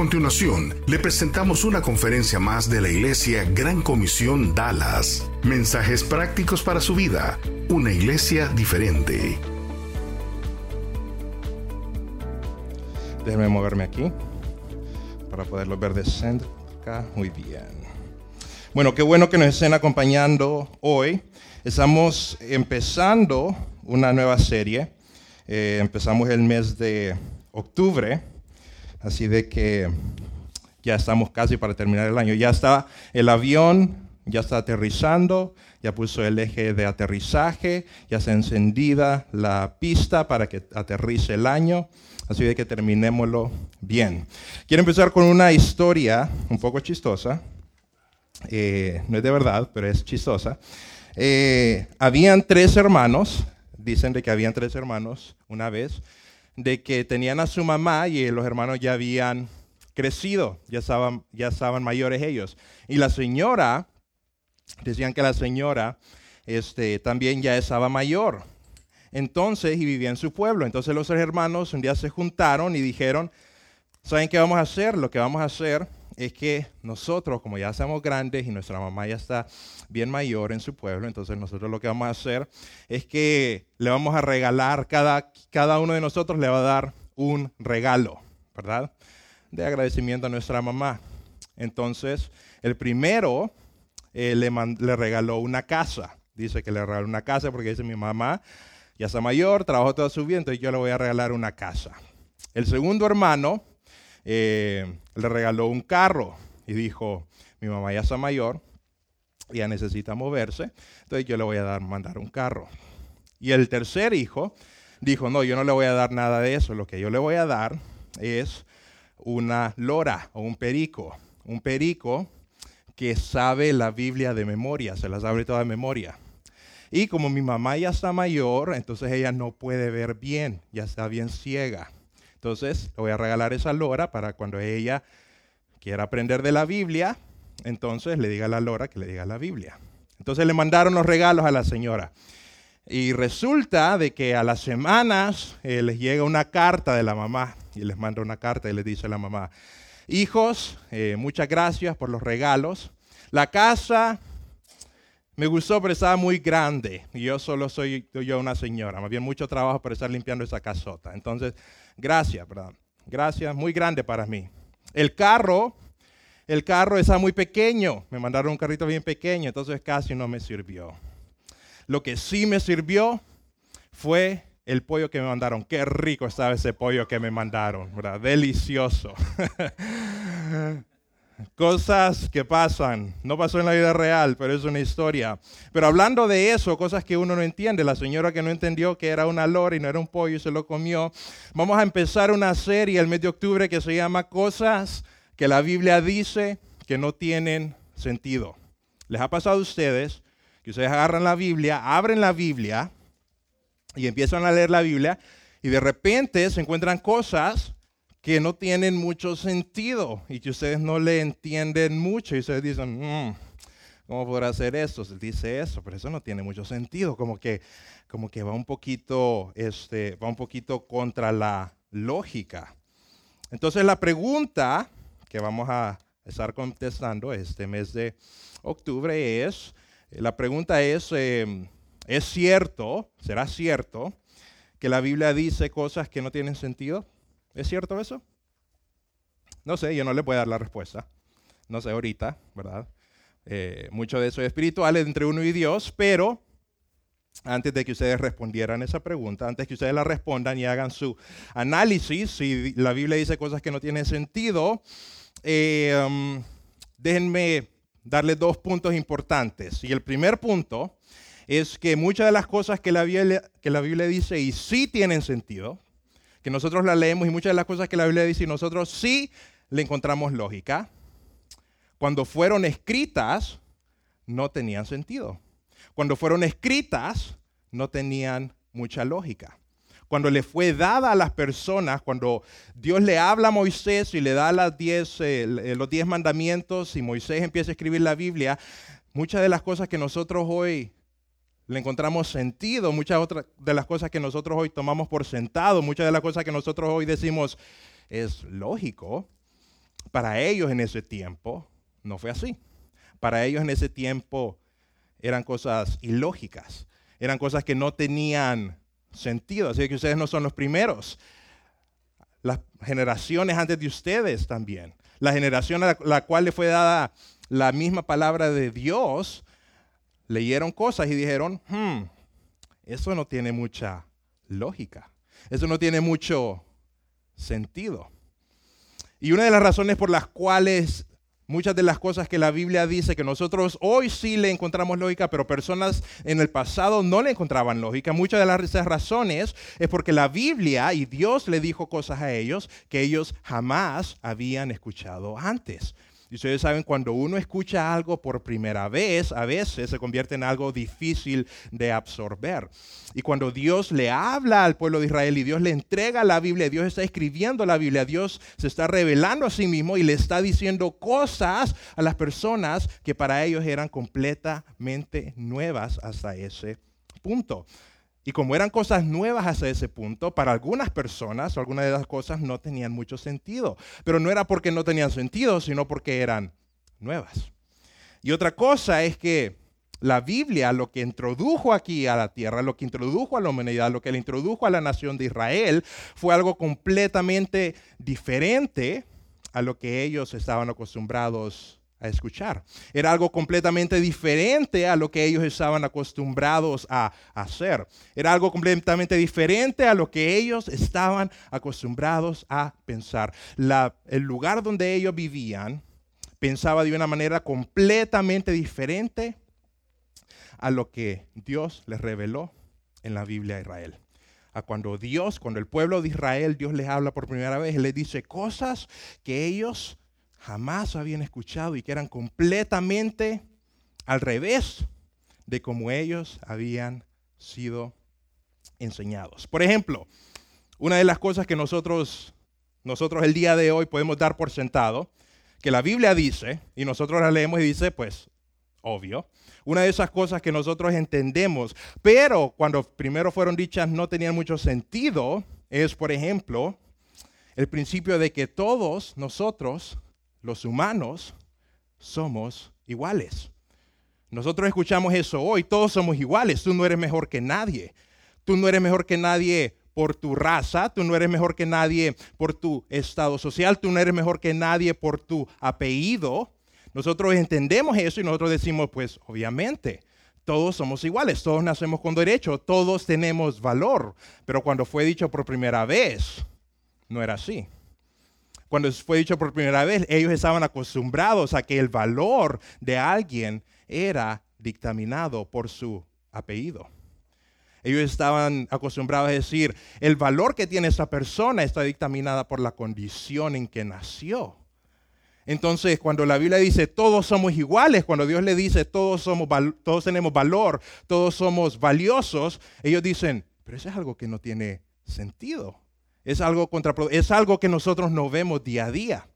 Continuación, le presentamos una conferencia más de la Iglesia Gran Comisión Dallas. Mensajes prácticos para su vida. Una iglesia diferente. Déjenme moverme aquí para poderlo ver de cerca. Muy bien. Bueno, qué bueno que nos estén acompañando hoy. Estamos empezando una nueva serie. Eh, empezamos el mes de octubre, así de que ya estamos casi para terminar el año. Ya está el avión, ya está aterrizando, ya puso el eje de aterrizaje, ya está encendida la pista para que aterrice el año. Así de que terminémoslo bien. Quiero empezar con una historia un poco chistosa. Eh, no es de verdad, pero es chistosa. Eh, habían tres hermanos, dicen de que habían tres hermanos una vez, de que tenían a su mamá y los hermanos ya habían crecido, ya estaban, ya estaban mayores ellos. Y la señora, decían que la señora este, también ya estaba mayor. Entonces, y vivía en su pueblo. Entonces los hermanos un día se juntaron y dijeron, ¿saben qué vamos a hacer? Lo que vamos a hacer es que nosotros, como ya somos grandes y nuestra mamá ya está bien mayor en su pueblo, entonces nosotros lo que vamos a hacer es que le vamos a regalar, cada, cada uno de nosotros le va a dar un regalo, ¿verdad? De agradecimiento a nuestra mamá. Entonces, el primero eh, le, le regaló una casa. Dice que le regaló una casa porque dice mi mamá ya está mayor, trabajó toda su vida, entonces yo le voy a regalar una casa. El segundo hermano eh, le regaló un carro y dijo, mi mamá ya está mayor, ya necesita moverse, entonces yo le voy a dar, mandar un carro. Y el tercer hijo dijo, no, yo no le voy a dar nada de eso, lo que yo le voy a dar es una lora o un perico. Un perico que sabe la Biblia de memoria, se la sabe toda de memoria. Y como mi mamá ya está mayor, entonces ella no puede ver bien, ya está bien ciega. Entonces le voy a regalar esa lora para cuando ella quiera aprender de la Biblia, entonces le diga a la lora que le diga la Biblia. Entonces le mandaron los regalos a la señora. Y resulta de que a las semanas eh, les llega una carta de la mamá y les manda una carta y les dice a la mamá, hijos, eh, muchas gracias por los regalos. La casa me gustó, pero estaba muy grande. Y yo solo soy yo una señora. Más bien mucho trabajo para estar limpiando esa casota. Entonces, gracias, ¿verdad? Gracias, muy grande para mí. El carro, el carro está muy pequeño. Me mandaron un carrito bien pequeño, entonces casi no me sirvió. Lo que sí me sirvió fue el pollo que me mandaron. Qué rico estaba ese pollo que me mandaron, ¿verdad? Delicioso. Cosas que pasan, no pasó en la vida real, pero es una historia. Pero hablando de eso, cosas que uno no entiende, la señora que no entendió que era una lora y no era un pollo y se lo comió, vamos a empezar una serie el mes de octubre que se llama Cosas que la Biblia dice que no tienen sentido. ¿Les ha pasado a ustedes que ustedes agarran la Biblia, abren la Biblia y empiezan a leer la Biblia y de repente se encuentran cosas que no tienen mucho sentido y que ustedes no le entienden mucho y ustedes dicen, mm, ¿cómo podrá hacer eso? Dice eso, pero eso no tiene mucho sentido, como que, como que va un poquito, este, va un poquito contra la lógica. Entonces la pregunta que vamos a estar contestando este mes de octubre es, la pregunta es, em, ¿es cierto, será cierto que la Biblia dice cosas que no tienen sentido? ¿Es cierto eso? No sé, yo no le puedo dar la respuesta. No sé ahorita, ¿verdad? Eh, mucho de eso es espiritual entre uno y Dios, pero antes de que ustedes respondieran esa pregunta, antes que ustedes la respondan y hagan su análisis, si la Biblia dice cosas que no tienen sentido, eh, um, déjenme darles dos puntos importantes. Y el primer punto es que muchas de las cosas que la Biblia, que la Biblia dice y sí tienen sentido, que nosotros la leemos y muchas de las cosas que la Biblia dice y nosotros sí le encontramos lógica, cuando fueron escritas no tenían sentido. Cuando fueron escritas no tenían mucha lógica. Cuando le fue dada a las personas, cuando Dios le habla a Moisés y le da los diez mandamientos y Moisés empieza a escribir la Biblia, muchas de las cosas que nosotros hoy le encontramos sentido, muchas otras de las cosas que nosotros hoy tomamos por sentado, muchas de las cosas que nosotros hoy decimos es lógico, para ellos en ese tiempo no fue así. Para ellos en ese tiempo eran cosas ilógicas, eran cosas que no tenían sentido. Así que ustedes no son los primeros. Las generaciones antes de ustedes también. La generación a la cual le fue dada la misma palabra de Dios, leyeron cosas y dijeron, hmm, eso no tiene mucha lógica. Eso no tiene mucho sentido. Y una de las razones por las cuales muchas de las cosas que la Biblia dice que nosotros hoy sí le encontramos lógica, pero personas en el pasado no le encontraban lógica. Muchas de las razones es porque la Biblia y Dios le dijo cosas a ellos que ellos jamás habían escuchado antes. Y ustedes saben, cuando uno escucha algo por primera vez, a veces se convierte en algo difícil de absorber. Y cuando Dios le habla al pueblo de Israel y Dios le entrega la Biblia, Dios está escribiendo la Biblia, Dios se está revelando a sí mismo y le está diciendo cosas a las personas que para ellos eran completamente nuevas hasta ese punto. Y como eran cosas nuevas hasta ese punto, para algunas personas, algunas de las cosas no tenían mucho sentido. Pero no era porque no tenían sentido, sino porque eran nuevas. Y otra cosa es que la Biblia lo que introdujo aquí a la tierra, lo que introdujo a la humanidad, lo que le introdujo a la nación de Israel, fue algo completamente diferente a lo que ellos estaban acostumbrados a escuchar. Era algo completamente diferente a lo que ellos estaban acostumbrados a hacer. Era algo completamente diferente a lo que ellos estaban acostumbrados a pensar. el lugar donde ellos vivían pensaba de una manera completamente diferente a lo que Dios les reveló en la Biblia a Israel. A cuando Dios, cuando el pueblo de Israel, Dios les habla por primera vez, les dice cosas que ellos jamás habían escuchado y que eran completamente al revés de como ellos habían sido enseñados. Por ejemplo, una de las cosas que nosotros, nosotros el día de hoy podemos dar por sentado, que la Biblia dice, y nosotros la leemos y dice, pues, obvio. Una de esas cosas que nosotros entendemos, pero cuando primero fueron dichas no tenían mucho sentido, es, por ejemplo, el principio de que todos nosotros los humanos somos iguales. Nosotros escuchamos eso hoy, todos somos iguales, tú no eres mejor que nadie. Tú no eres mejor que nadie por tu raza, tú no eres mejor que nadie por tu estado social, tú no eres mejor que nadie por tu apellido. Nosotros entendemos eso y nosotros decimos, pues obviamente, todos somos iguales, todos nacemos con derecho, todos tenemos valor. Pero cuando fue dicho por primera vez, no era así cuando fue dicho por primera vez, ellos estaban acostumbrados a que el valor de alguien era dictaminado por su apellido. Ellos estaban acostumbrados a decir, el valor que tiene esta persona está dictaminada por la condición en que nació. Entonces, cuando la Biblia dice todos somos iguales, cuando Dios le dice todos, somos, todos tenemos valor, todos somos valiosos, ellos dicen, pero eso es algo que no tiene sentido. Es algo, es algo que nosotros no vemos día a día.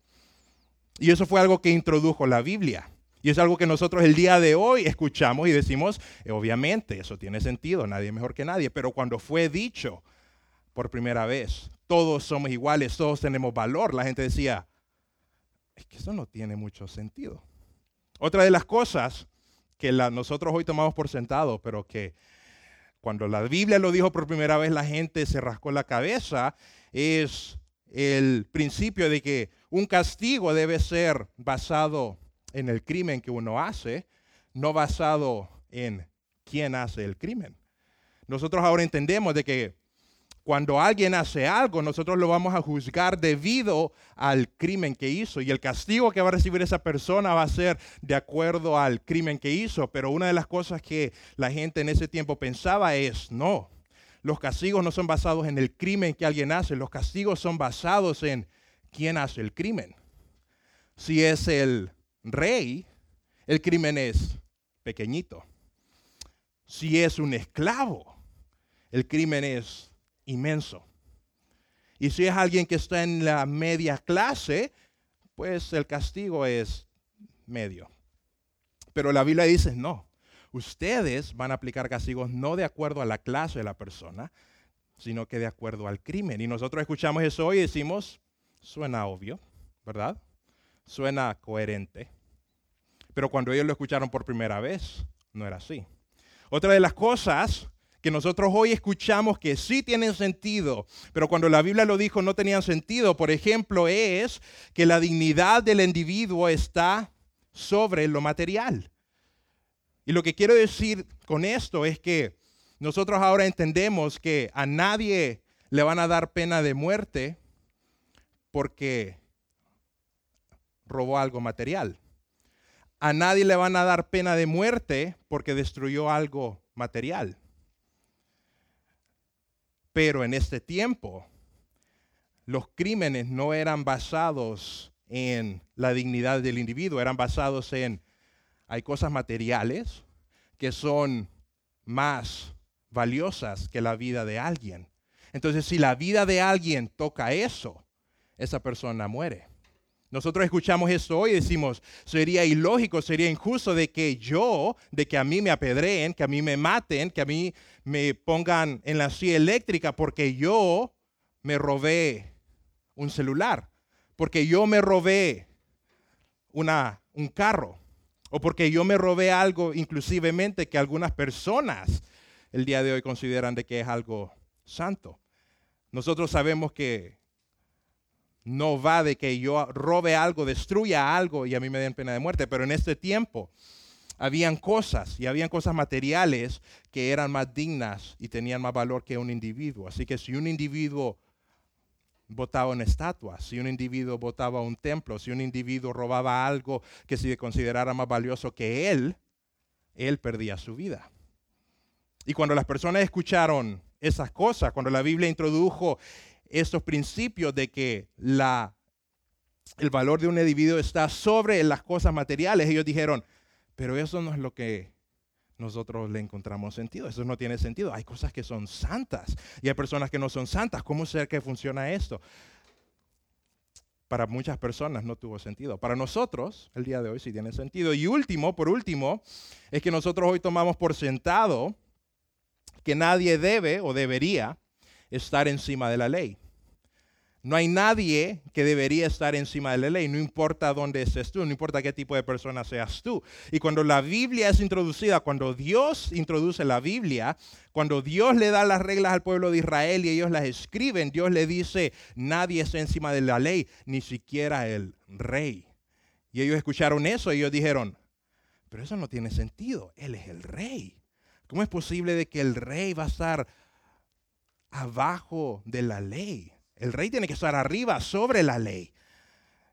Y eso fue algo que introdujo la Biblia. Y es algo que nosotros el día de hoy escuchamos y decimos, eh, obviamente, eso tiene sentido, nadie mejor que nadie. Pero cuando fue dicho por primera vez, todos somos iguales, todos tenemos valor, la gente decía, es que eso no tiene mucho sentido. Otra de las cosas que nosotros hoy tomamos por sentado, pero que cuando la Biblia lo dijo por primera vez, la gente se rascó la cabeza, es el principio de que un castigo debe ser basado en el crimen que uno hace, no basado en quién hace el crimen. Nosotros ahora entendemos de que cuando alguien hace algo, nosotros lo vamos a juzgar debido al crimen que hizo. Y el castigo que va a recibir esa persona va a ser de acuerdo al crimen que hizo. Pero una de las cosas que la gente en ese tiempo pensaba es, no, los castigos no son basados en el crimen que alguien hace, los castigos son basados en quién hace el crimen. Si es el rey, el crimen es pequeñito. Si es un esclavo, el crimen es inmenso. Y si es alguien que está en la media clase, pues el castigo es medio. Pero la Biblia dice, no, ustedes van a aplicar castigos no de acuerdo a la clase de la persona, sino que de acuerdo al crimen. Y nosotros escuchamos eso hoy y decimos, suena obvio, ¿verdad? Suena coherente. Pero cuando ellos lo escucharon por primera vez, no era así. Otra de las cosas que nosotros hoy escuchamos que sí tienen sentido, pero cuando la Biblia lo dijo no tenían sentido, por ejemplo, es que la dignidad del individuo está sobre lo material. Y lo que quiero decir con esto es que nosotros ahora entendemos que a nadie le van a dar pena de muerte porque robó algo material. A nadie le van a dar pena de muerte porque destruyó algo material. Pero en este tiempo, los crímenes no eran basados en la dignidad del individuo, eran basados en, hay cosas materiales que son más valiosas que la vida de alguien. Entonces, si la vida de alguien toca eso, esa persona muere. Nosotros escuchamos esto hoy y decimos, sería ilógico, sería injusto de que yo, de que a mí me apedreen, que a mí me maten, que a mí me pongan en la silla eléctrica porque yo me robé un celular, porque yo me robé una, un carro, o porque yo me robé algo inclusivemente que algunas personas el día de hoy consideran de que es algo santo. Nosotros sabemos que no va de que yo robe algo, destruya algo y a mí me den pena de muerte, pero en este tiempo habían cosas y habían cosas materiales que eran más dignas y tenían más valor que un individuo. Así que si un individuo botaba una estatua, si un individuo botaba un templo, si un individuo robaba algo que se considerara más valioso que él, él perdía su vida. Y cuando las personas escucharon esas cosas, cuando la Biblia introdujo estos principios de que la, el valor de un individuo está sobre las cosas materiales, ellos dijeron, pero eso no es lo que nosotros le encontramos sentido. Eso no tiene sentido. Hay cosas que son santas y hay personas que no son santas. ¿Cómo ser que funciona esto? Para muchas personas no tuvo sentido. Para nosotros, el día de hoy sí tiene sentido. Y último, por último, es que nosotros hoy tomamos por sentado que nadie debe o debería estar encima de la ley. No hay nadie que debería estar encima de la ley, no importa dónde estés tú, no importa qué tipo de persona seas tú. Y cuando la Biblia es introducida, cuando Dios introduce la Biblia, cuando Dios le da las reglas al pueblo de Israel y ellos las escriben, Dios le dice, nadie está encima de la ley, ni siquiera el rey. Y ellos escucharon eso y ellos dijeron, pero eso no tiene sentido, Él es el rey. ¿Cómo es posible de que el rey va a estar abajo de la ley? El rey tiene que estar arriba, sobre la ley.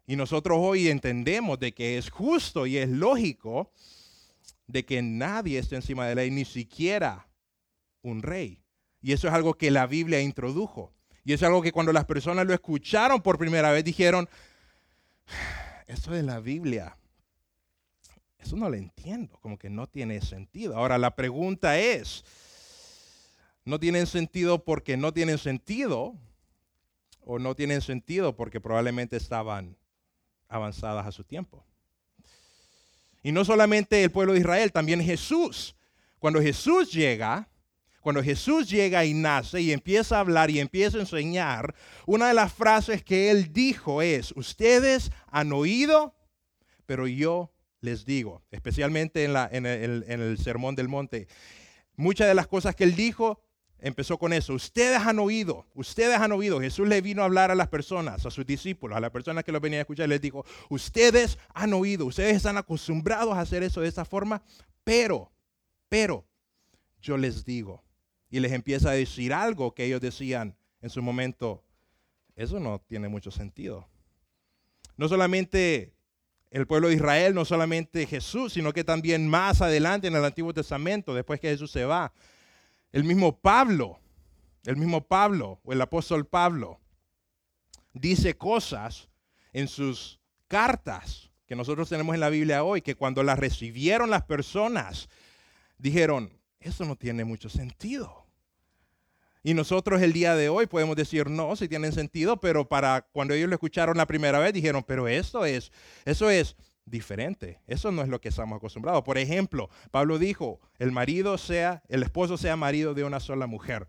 Y nosotros hoy entendemos de que es justo y es lógico de que nadie esté encima de la ley, ni siquiera un rey. Y eso es algo que la Biblia introdujo. Y eso es algo que cuando las personas lo escucharon por primera vez dijeron, eso de la Biblia, eso no lo entiendo, como que no tiene sentido. Ahora la pregunta es, ¿no tienen sentido porque no tienen sentido? ¿O no tienen sentido porque probablemente estaban avanzadas a su tiempo? Y no solamente el pueblo de Israel, también Jesús. Cuando Jesús llega, cuando Jesús llega y nace y empieza a hablar y empieza a enseñar, una de las frases que él dijo es, ustedes han oído, pero yo les digo, especialmente en, la, en, el, en el Sermón del Monte, muchas de las cosas que él dijo empezó con eso. Ustedes han oído, ustedes han oído. Jesús le vino a hablar a las personas, a sus discípulos, a las personas que lo venían a escuchar. Les dijo, ustedes han oído, ustedes están acostumbrados a hacer eso de esa forma, pero, pero, yo les digo. Y les empieza a decir algo que ellos decían en su momento, eso no tiene mucho sentido. No solamente el pueblo de Israel, no solamente Jesús, sino que también más adelante en el Antiguo Testamento, después que Jesús se va, el mismo Pablo, el mismo Pablo o el apóstol Pablo dice cosas en sus cartas que nosotros tenemos en la Biblia hoy, que cuando las recibieron las personas, dijeron, eso no tiene mucho sentido. Y nosotros el día de hoy podemos decir no, si tienen sentido, pero para cuando ellos lo escucharon la primera vez dijeron, pero esto es, eso es diferente. Eso no es lo que estamos acostumbrados. Por ejemplo, Pablo dijo, el marido sea, el esposo sea marido de una sola mujer.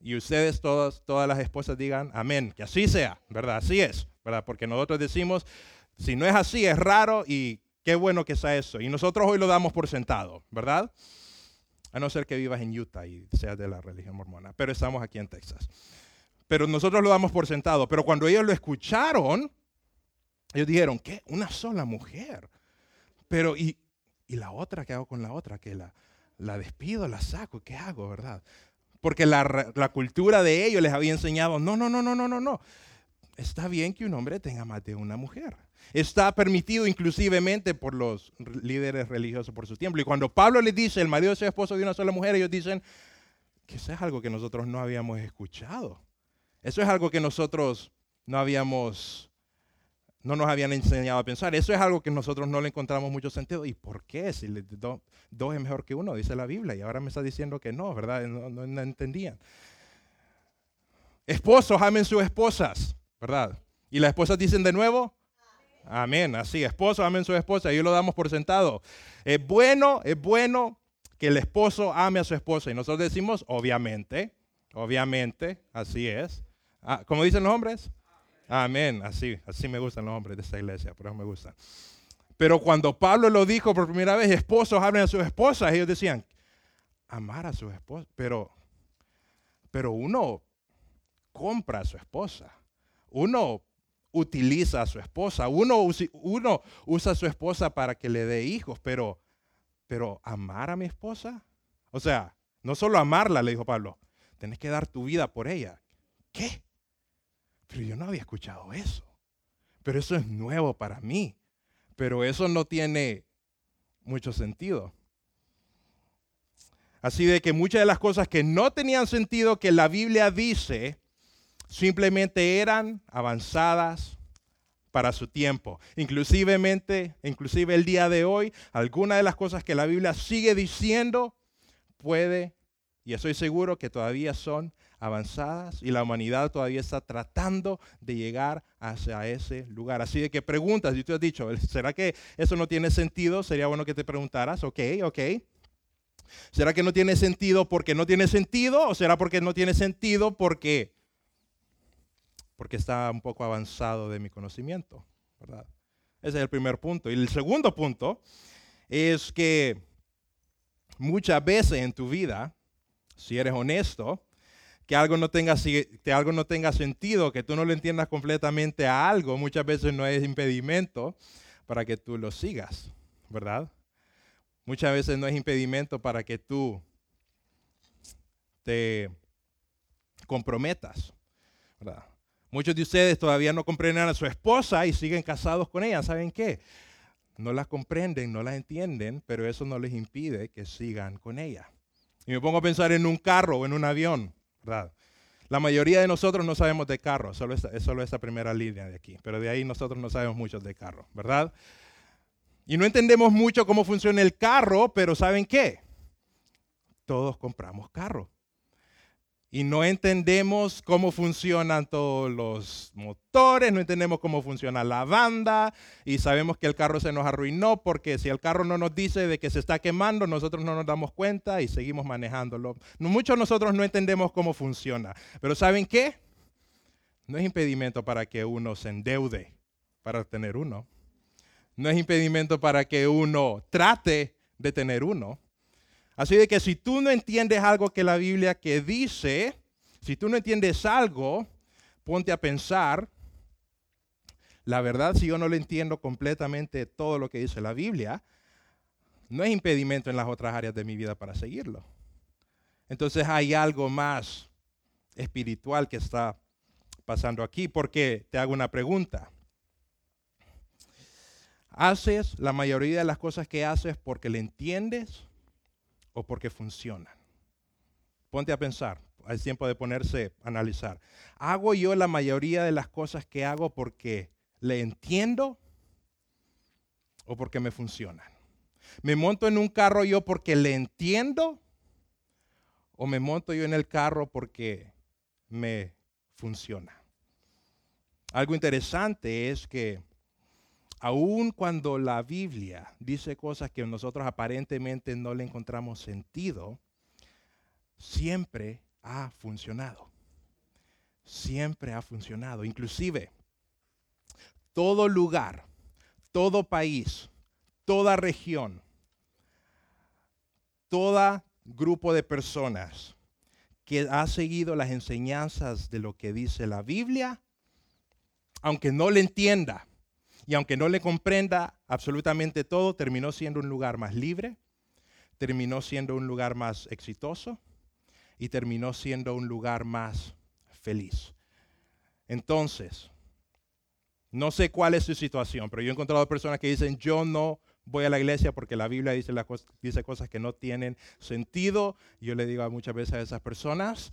Y ustedes todas, todas las esposas digan, amén, que así sea, ¿verdad? Así es, ¿verdad? Porque nosotros decimos, si no es así, es raro y qué bueno que sea eso. Y nosotros hoy lo damos por sentado, ¿verdad? a no ser que vivas en Utah y seas de la religión mormona, pero estamos aquí en Texas. Pero nosotros lo damos por sentado, pero cuando ellos lo escucharon, ellos dijeron, ¿qué? Una sola mujer. Pero, ¿y, y la otra? ¿Qué hago con la otra? Que la, la despido, la saco, ¿qué hago, verdad? Porque la, la cultura de ellos les había enseñado, no, no, no, no, no, no, no. Está bien que un hombre tenga más de una mujer. Está permitido inclusivemente por los líderes religiosos por su tiempo. Y cuando Pablo les dice, el marido es esposo de una sola mujer, ellos dicen que eso es algo que nosotros no habíamos escuchado. Eso es algo que nosotros no habíamos, no nos habían enseñado a pensar. Eso es algo que nosotros no le encontramos mucho sentido. ¿Y por qué? Si dos es mejor que uno, dice la Biblia. Y ahora me está diciendo que no, ¿verdad? No, no entendían. Esposos, amen sus esposas, ¿verdad? Y las esposas dicen de nuevo, Amén. Así, esposo, amen su esposa. Y lo damos por sentado. Es bueno, es bueno que el esposo ame a su esposa. Y nosotros decimos, obviamente, obviamente, así es. Ah, ¿Cómo dicen los hombres? Amén. Así, así me gustan los hombres de esta iglesia, por eso me gusta. Pero cuando Pablo lo dijo por primera vez, esposos hablen a sus esposas, ellos decían, amar a su esposa. Pero, pero uno compra a su esposa. Uno utiliza a su esposa. Uno, uno usa a su esposa para que le dé hijos, pero, pero amar a mi esposa. O sea, no solo amarla, le dijo Pablo, tenés que dar tu vida por ella. ¿Qué? Pero yo no había escuchado eso. Pero eso es nuevo para mí. Pero eso no tiene mucho sentido. Así de que muchas de las cosas que no tenían sentido que la Biblia dice, simplemente eran avanzadas para su tiempo. Inclusivemente, inclusive el día de hoy, algunas de las cosas que la Biblia sigue diciendo puede, y estoy seguro que todavía son avanzadas y la humanidad todavía está tratando de llegar hacia ese lugar. Así de que preguntas, y tú has dicho, ¿será que eso no tiene sentido? Sería bueno que te preguntaras, ok, ok. ¿Será que no tiene sentido porque no tiene sentido? ¿O será porque no tiene sentido porque porque está un poco avanzado de mi conocimiento, ¿verdad? Ese es el primer punto. Y el segundo punto es que muchas veces en tu vida, si eres honesto, que algo no tenga, que algo no tenga sentido, que tú no lo entiendas completamente a algo, muchas veces no es impedimento para que tú lo sigas, ¿verdad? Muchas veces no es impedimento para que tú te comprometas, ¿verdad? Muchos de ustedes todavía no comprenden a su esposa y siguen casados con ella. ¿Saben qué? No las comprenden, no las entienden, pero eso no les impide que sigan con ella. Y me pongo a pensar en un carro o en un avión, La mayoría de nosotros no sabemos de carro, solo es solo esta primera línea de aquí, pero de ahí nosotros no sabemos mucho de carro, ¿verdad? Y no entendemos mucho cómo funciona el carro, pero ¿saben qué? Todos compramos carro y no entendemos cómo funcionan todos los motores, no entendemos cómo funciona la banda y sabemos que el carro se nos arruinó porque si el carro no nos dice de que se está quemando, nosotros no nos damos cuenta y seguimos manejándolo. Muchos de nosotros no entendemos cómo funciona, pero ¿saben qué? No es impedimento para que uno se endeude para tener uno. No es impedimento para que uno trate de tener uno. Así de que si tú no entiendes algo que la Biblia que dice, si tú no entiendes algo, ponte a pensar, la verdad si yo no le entiendo completamente todo lo que dice la Biblia, no es impedimento en las otras áreas de mi vida para seguirlo. Entonces hay algo más espiritual que está pasando aquí, porque te hago una pregunta. ¿Haces la mayoría de las cosas que haces porque le entiendes o porque funcionan. Ponte a pensar, hay tiempo de ponerse a analizar. ¿Hago yo la mayoría de las cosas que hago porque le entiendo o porque me funcionan? ¿Me monto en un carro yo porque le entiendo o me monto yo en el carro porque me funciona. Algo interesante es que aun cuando la Biblia dice cosas que nosotros aparentemente no le encontramos sentido, siempre ha funcionado. Siempre ha funcionado. Inclusive, todo lugar, todo país, toda región, todo grupo de personas que ha seguido las enseñanzas de lo que dice la Biblia, aunque no le entienda y aunque no le comprenda absolutamente todo, terminó siendo un lugar más libre, terminó siendo un lugar más exitoso y terminó siendo un lugar más feliz. Entonces, no sé cuál es su situación, pero yo he encontrado personas que dicen, yo no voy a la iglesia porque la Biblia dice, dice cosas que no tienen sentido. Yo le digo muchas veces a esas personas,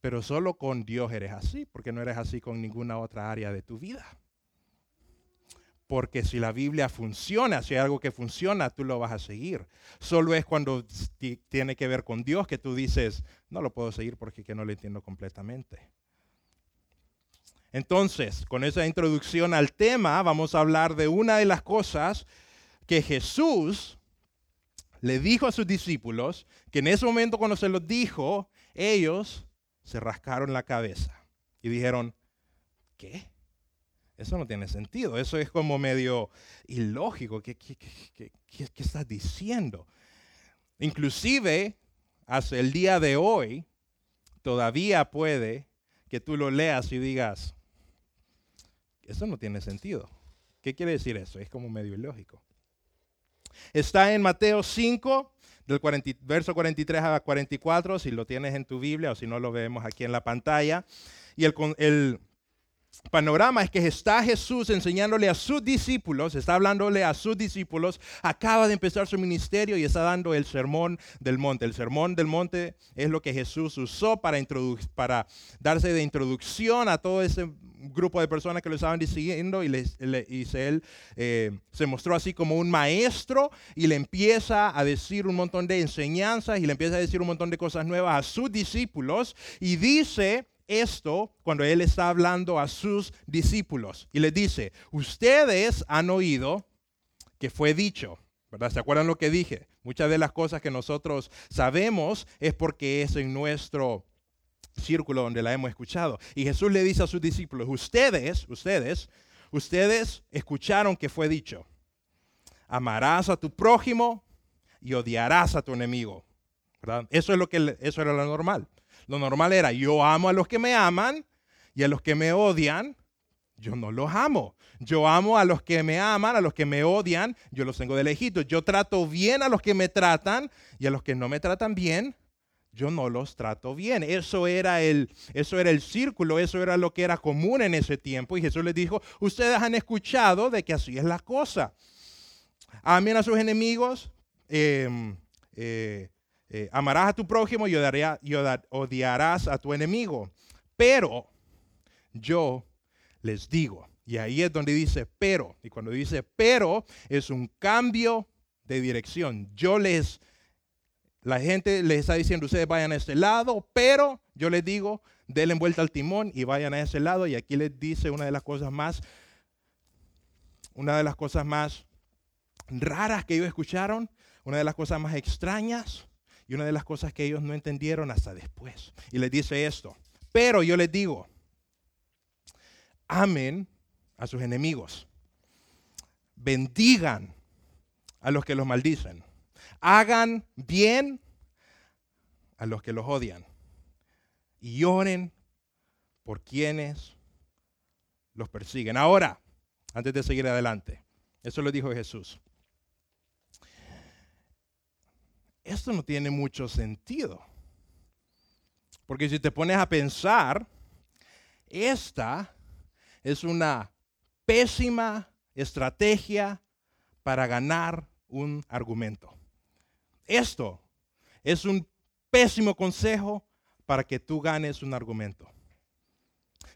pero solo con Dios eres así, porque no eres así con ninguna otra área de tu vida. Porque si la Biblia funciona, si hay algo que funciona, tú lo vas a seguir. Solo es cuando tiene que ver con Dios que tú dices, no lo puedo seguir porque no lo entiendo completamente. Entonces, con esa introducción al tema, vamos a hablar de una de las cosas que Jesús le dijo a sus discípulos, que en ese momento cuando se los dijo, ellos se rascaron la cabeza y dijeron, ¿qué? Eso no tiene sentido, eso es como medio ilógico. ¿Qué, estás diciendo? Inclusive, hasta el día de hoy, todavía puede que tú lo leas y digas, eso no tiene sentido. ¿Qué quiere decir eso? Es como medio ilógico. Está en Mateo 5, del verso 43 a 44, si lo tienes en tu Biblia o si no lo vemos aquí en la pantalla. Y el, el panorama es que está Jesús enseñándole a sus discípulos, está hablándole a sus discípulos, acaba de empezar su ministerio y está dando el sermón del monte. El sermón del monte es lo que Jesús usó para, para darse de introducción a todo ese grupo de personas que lo estaban diciendo y, él eh, se mostró así como un maestro y le empieza a decir un montón de enseñanzas y le empieza a decir un montón de cosas nuevas a sus discípulos y dice esto cuando él está hablando a sus discípulos y les dice, ustedes han oído que fue dicho, ¿verdad? ¿Se acuerdan lo que dije? Muchas de las cosas que nosotros sabemos es porque es en nuestro círculo donde la hemos escuchado. Y Jesús le dice a sus discípulos, ustedes, ustedes, ustedes escucharon que fue dicho, amarás a tu prójimo y odiarás a tu enemigo. ¿verdad? Eso, es lo que, eso era lo normal. Lo normal era, yo amo a los que me aman y a los que me odian, yo no los amo. Yo amo a los que me aman, a los que me odian, yo los tengo de lejitos. Yo trato bien a los que me tratan y a los que no me tratan bien, yo no los trato bien. Eso era el, eso era el círculo, eso era lo que era común en ese tiempo. Y Jesús les dijo, ustedes han escuchado de que así es la cosa. Amen a sus enemigos, em, eh, eh, amarás a tu prójimo y odiarás a tu enemigo. Pero yo les digo, y ahí es donde dice pero, y cuando dice pero es un cambio de dirección. Yo les la gente les está diciendo, ustedes vayan a este lado, pero yo les digo, denle vuelta al timón y vayan a ese lado. Y aquí les dice una de las cosas más, una de las cosas más raras que ellos escucharon, una de las cosas más extrañas y una de las cosas que ellos no entendieron hasta después. Y les dice esto, pero yo les digo, amen a sus enemigos, bendigan a los que los maldicen hagan bien a los que los odian y oren por quienes los persiguen. Ahora, antes de seguir adelante, eso lo dijo Jesús. Esto no tiene mucho sentido. Porque si te pones a pensar, esta es una pésima estrategia para ganar un argumento. Esto es un pésimo consejo para que tú ganes un argumento.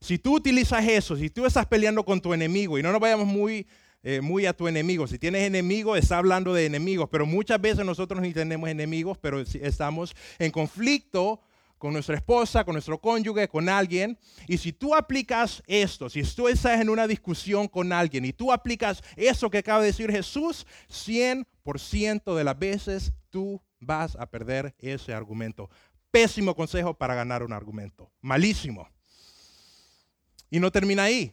Si tú utilizas eso, si tú estás peleando con tu enemigo, y no nos vayamos muy eh, muy a tu enemigo. Si tienes enemigo, está hablando de enemigos, pero muchas veces nosotros ni tenemos enemigos, pero estamos en conflicto con nuestra esposa, con nuestro cónyuge, con alguien. Y si tú aplicas esto, si tú estás en una discusión con alguien y tú aplicas eso que acaba de decir Jesús, 100% de las veces tú vas a perder ese argumento. Pésimo consejo para ganar un argumento. Malísimo. Y no termina ahí.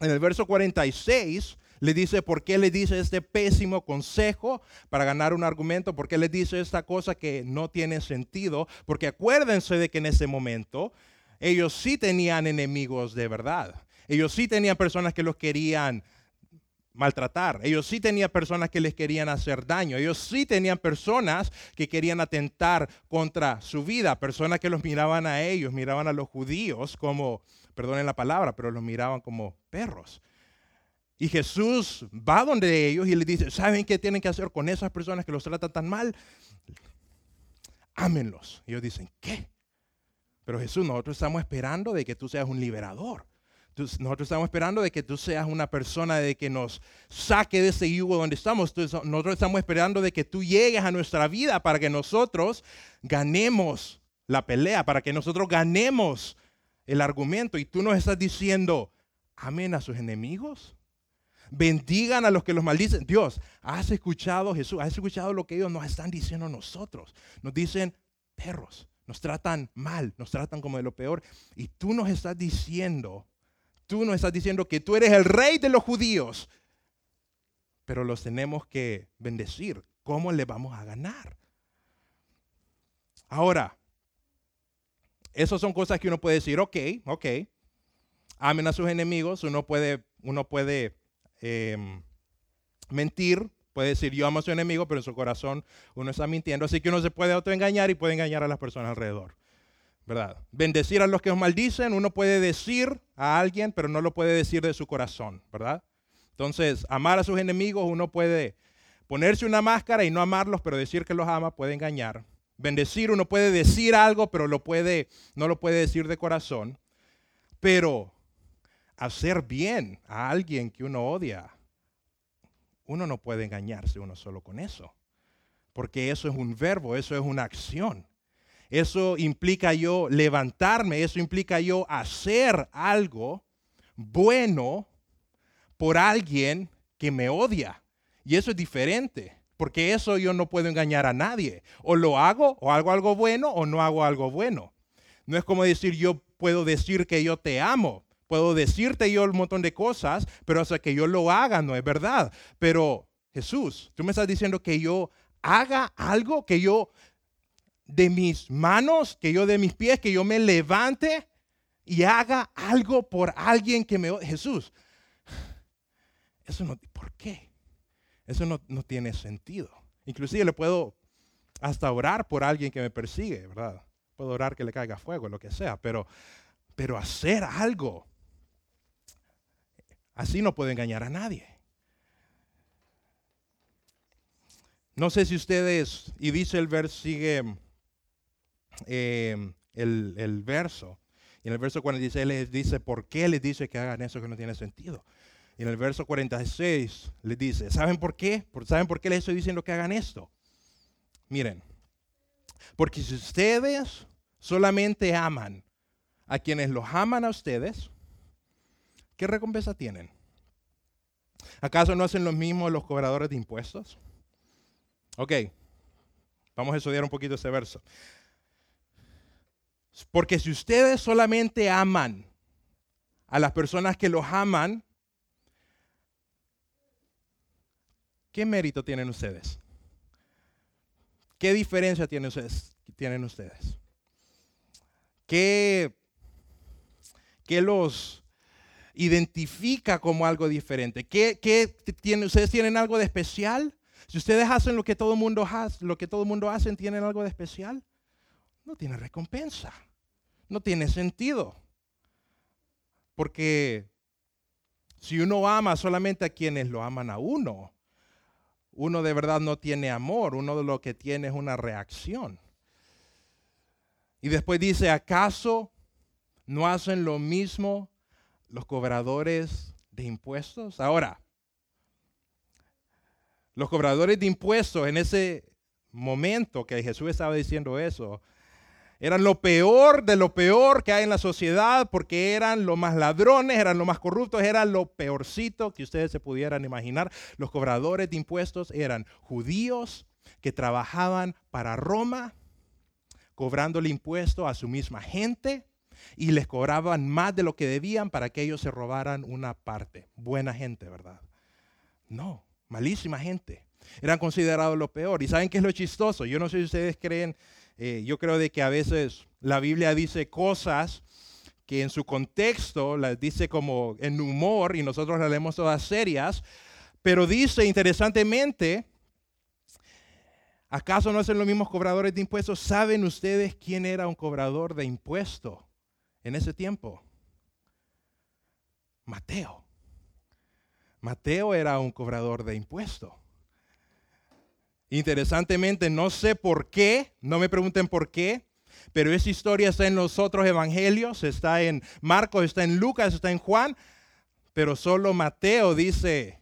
En el verso 46 le dice por qué le dice este pésimo consejo para ganar un argumento, por qué le dice esta cosa que no tiene sentido, porque acuérdense de que en ese momento ellos sí tenían enemigos de verdad. Ellos sí tenían personas que los querían maltratar. Ellos sí tenían personas que les querían hacer daño. Ellos sí tenían personas que querían atentar contra su vida. Personas que los miraban a ellos, miraban a los judíos como, perdonen la palabra, pero los miraban como perros. Y Jesús va donde ellos y les dice, ¿saben qué tienen que hacer con esas personas que los tratan tan mal? Ámenlos. Y ellos dicen, ¿qué? Pero Jesús, nosotros estamos esperando de que tú seas un liberador. Nosotros estamos esperando de que tú seas una persona de que nos saque de ese yugo donde estamos. Nosotros estamos esperando de que tú llegues a nuestra vida para que nosotros ganemos la pelea, para que nosotros ganemos el argumento. Y tú nos estás diciendo, amen a sus enemigos bendigan a los que los maldicen. Dios, has escuchado Jesús, has escuchado lo que ellos nos están diciendo a nosotros. Nos dicen perros, nos tratan mal, nos tratan como de lo peor. Y tú nos estás diciendo, tú nos estás diciendo que tú eres el rey de los judíos. Pero los tenemos que bendecir. ¿Cómo le vamos a ganar? Ahora, esas son cosas que uno puede decir, ok, ok, amen a sus enemigos, uno puede, uno puede Em, mentir, puede decir yo amo a su enemigo, pero en su corazón uno está mintiendo. Así que uno se puede autoengañar y puede engañar a las personas alrededor. ¿Verdad? Bendecir a los que os maldicen, uno puede decir a alguien, pero no lo puede decir de su corazón, ¿verdad? Entonces, amar a sus enemigos, uno puede ponerse una máscara y no amarlos, pero decir que los ama puede engañar. Bendecir, uno puede decir algo, pero lo puede, no lo puede decir de corazón. Pero hacer bien a alguien que uno odia, uno no puede engañarse uno solo con eso. Porque eso es un verbo, eso es una acción. Eso implica yo levantarme, eso implica yo hacer algo bueno por alguien que me odia. Y eso es diferente, porque eso yo no puedo engañar a nadie. O lo hago, o hago algo bueno, o no hago algo bueno. No es como decir yo puedo decir que yo te amo, Puedo decirte yo un montón de cosas, pero hasta que yo lo haga no es verdad. Pero Jesús, tú me estás diciendo que yo haga algo, que yo de mis manos, que yo de mis pies, que yo me levante y haga algo por alguien que me... Jesús, eso no... ¿Por qué? Eso no, no tiene sentido. Inclusive le puedo hasta orar por alguien que me persigue, ¿verdad? Puedo orar que le caiga fuego, lo que sea, pero, pero hacer algo Así no puede engañar a nadie. No sé si ustedes, y dice el verso, sigue eh, el, verso. Y en el verso 46 les dice, ¿por qué les dice que hagan eso que no tiene sentido? Y en el verso 46 les dice, ¿saben por qué? ¿Saben por qué les estoy diciendo que hagan esto? Miren, porque si ustedes solamente aman a quienes los aman a ustedes, ¿qué recompensa tienen? ¿Acaso no hacen lo mismo los cobradores de impuestos? Ok, vamos a estudiar un poquito ese verso. Porque si ustedes solamente aman a las personas que los aman, ¿qué mérito tienen ustedes? ¿Qué diferencia tienen ustedes? Tienen? ¿Qué, qué los identifica como algo diferente. ¿Qué, tiene, ¿Ustedes tienen algo de especial? Si ustedes hacen lo que todo mundo hace, lo que todo mundo hace, ¿tienen algo de especial? No tiene recompensa. No tiene sentido. Porque si uno ama solamente a quienes lo aman a uno, uno de verdad no tiene amor, uno de lo que tiene es una reacción. Y después dice, ¿acaso no hacen lo mismo los cobradores de impuestos? Ahora, los cobradores de impuestos en ese momento que Jesús estaba diciendo eso, eran lo peor de lo peor que hay en la sociedad porque eran los más ladrones, eran los más corruptos, eran lo peorcito que ustedes se pudieran imaginar. Los cobradores de impuestos eran judíos que trabajaban para Roma, cobrándole impuesto a su misma gente y les cobraban más de lo que debían para que ellos se robaran una parte. Buena gente, ¿verdad? No, malísima gente. Eran considerados lo peor. ¿Y saben qué es lo chistoso? Yo no sé si ustedes creen, eh, yo creo de que a veces la Biblia dice cosas que en su contexto las dice como en humor y nosotros las leemos todas serias, pero dice interesantemente, ¿acaso no hacen los mismos cobradores de impuestos? ¿Saben ustedes quién era un cobrador de impuestos en ese tiempo? Mateo. Mateo era un cobrador de impuestos. Interesantemente, no sé por qué, no me pregunten por qué, pero esa historia está en los otros evangelios, está en Marcos, está en Lucas, está en Juan, pero solo Mateo dice,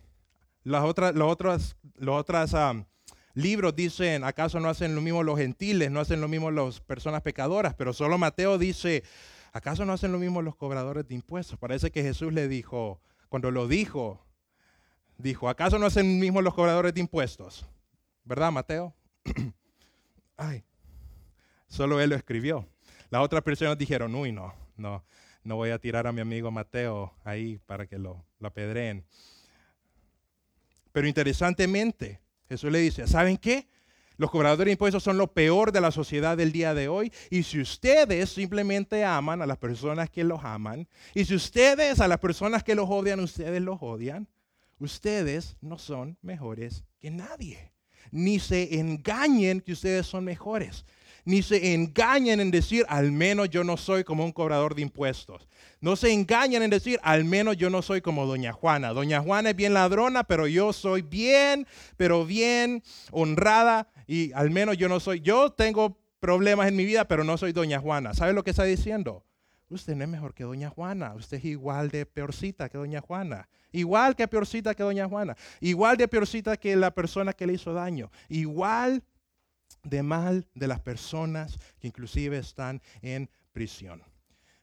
los otros, los otros, los otros libros dicen, ¿acaso no hacen lo mismo los gentiles, no hacen lo mismo las personas pecadoras? Pero solo Mateo dice, ¿acaso no hacen lo mismo los cobradores de impuestos? Parece que Jesús le dijo, cuando lo dijo, dijo, ¿acaso no hacen mismo los cobradores de impuestos? ¿Verdad, Mateo? Ay, solo él lo escribió. Las otras personas dijeron, uy, no, no, no voy a tirar a mi amigo Mateo ahí para que lo, lo apedreen. Pero interesantemente, Jesús le dice, ¿saben qué? Los cobradores de impuestos son lo peor de la sociedad del día de hoy. Y si ustedes simplemente aman a las personas que los aman, y si ustedes a las personas que los odian, ustedes los odian, ustedes no son mejores que nadie. Ni se engañen que ustedes son mejores. Ni se engañen en decir, al menos yo no soy como un cobrador de impuestos. No se engañen en decir, al menos yo no soy como doña Juana. Doña Juana es bien ladrona, pero yo soy bien, pero bien honrada. Y al menos yo no soy, yo tengo problemas en mi vida, pero no soy doña Juana. ¿Sabe lo que está diciendo? Usted no es mejor que doña Juana. Usted es igual de peorcita que doña Juana. Igual que peorcita que doña Juana. Igual de peorcita que la persona que le hizo daño. Igual de mal de las personas que inclusive están en prisión.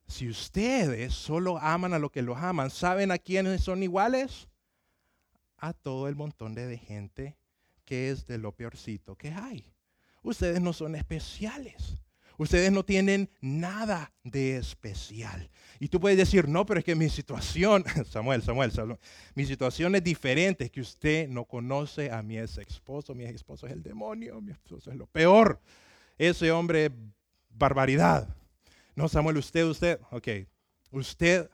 Si ustedes solo aman a lo que los aman, ¿saben a quiénes son iguales? A todo el montón de gente que es de lo peorcito que hay. Ustedes no son especiales. Ustedes no tienen nada de especial. Y tú puedes decir, no, pero es que mi situación, Samuel, Samuel, Samuel mi situación es diferente, es que usted no conoce a mi ex esposo, mi ex esposo es el demonio, mi esposo es lo peor. Ese hombre, barbaridad. No, Samuel, usted, usted, ok, usted,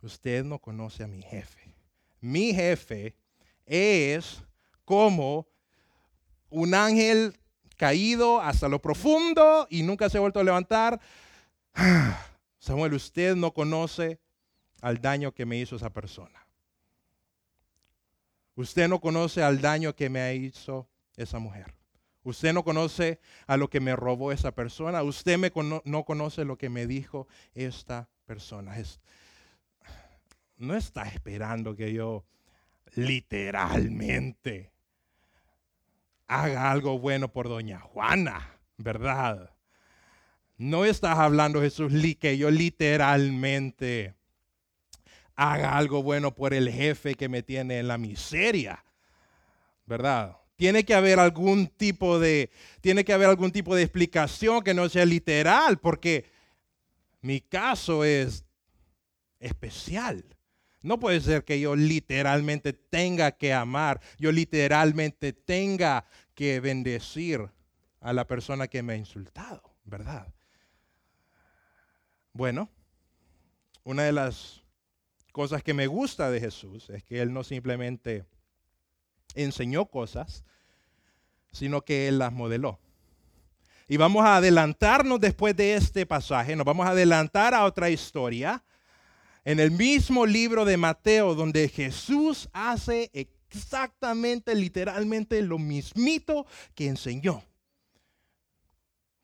usted no conoce a mi jefe. Mi jefe es como un ángel caído hasta lo profundo y nunca se ha vuelto a levantar. Samuel, usted no conoce al daño que me hizo esa persona. Usted no conoce al daño que me hizo esa mujer. Usted no conoce a lo que me robó esa persona. Usted no conoce lo que me dijo esta persona. no está esperando que yo literalmente haga algo bueno por doña Juana, ¿verdad? No estás hablando, Jesús, que yo literalmente haga algo bueno por el jefe que me tiene en la miseria, ¿verdad? Tiene que haber algún tipo de, tiene que haber algún tipo de explicación que no sea literal, porque mi caso es especial. No puede ser que yo literalmente tenga que amar, yo literalmente tenga que bendecir a la persona que me ha insultado, ¿verdad? Bueno, una de las cosas que me gusta de Jesús es que Él no simplemente enseñó cosas, sino que Él las modeló. Y vamos a adelantarnos después de este pasaje, nos vamos a adelantar a otra historia en el mismo libro de Mateo, donde Jesús hace exactamente, literalmente lo mismito que enseñó.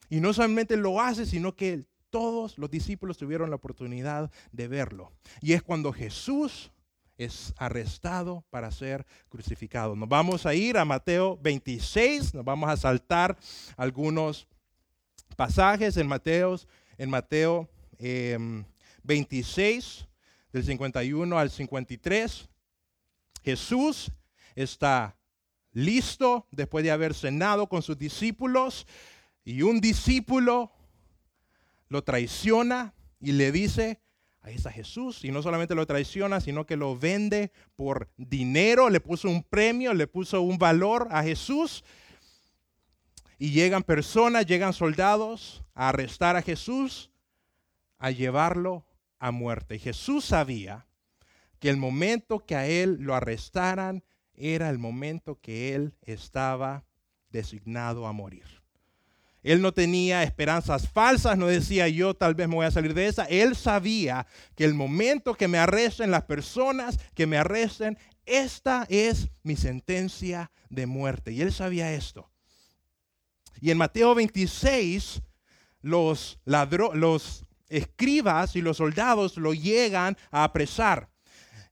Y no solamente lo hace, sino que todos los discípulos tuvieron la oportunidad de verlo. Y es cuando Jesús es arrestado para ser crucificado. Nos vamos a ir a Mateo 26, nos vamos a saltar algunos pasajes en Mateo, en Mateo 26, em, del 51 al 53. Jesús está listo después de haber cenado con sus discípulos y un discípulo lo traiciona y le dice, ahí está Jesús, y no solamente lo traiciona, sino que lo vende por dinero, le puso un premio, le puso un valor a Jesús. Y llegan personas, llegan soldados a arrestar a Jesús, a llevarlo a muerte. Jesús sabía que el momento que a él lo arrestaran era el momento que él estaba designado a morir. Él no tenía esperanzas falsas, no decía yo tal vez me voy a salir de esa. Él sabía que el momento que me arresten las personas que me arresten, esta es mi sentencia de muerte. Y él sabía esto. Y en Mateo 26, los, los escribas y los soldados lo llegan a apresar.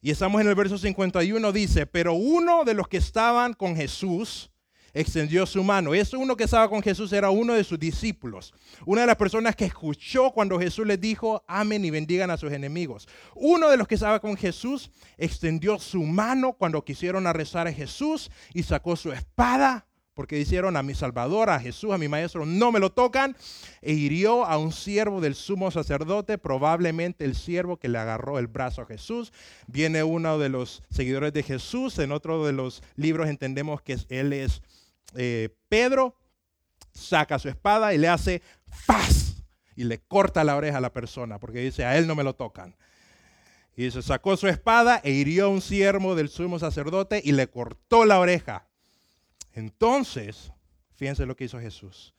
Y estamos en el verso 51, dice, pero uno de los que estaban con Jesús extendió su mano. Ese uno que estaba con Jesús era uno de sus discípulos. Una de las personas que escuchó cuando Jesús les dijo, amen y bendigan a sus enemigos. Uno de los que estaba con Jesús extendió su mano cuando quisieron arrestar a Jesús y sacó su espada porque hicieron a mi Salvador, a Jesús, a mi Maestro, no me lo tocan, e hirió a un siervo del sumo sacerdote, probablemente el siervo que le agarró el brazo a Jesús. Viene uno de los seguidores de Jesús, en otro de los libros entendemos que él es eh, Pedro, saca su espada y le hace ¡faz! y le corta la oreja a la persona, porque dice, a él no me lo tocan. Y se sacó su espada e hirió a un siervo del sumo sacerdote y le cortó la oreja. Entonces, fíjense lo que hizo Jesús.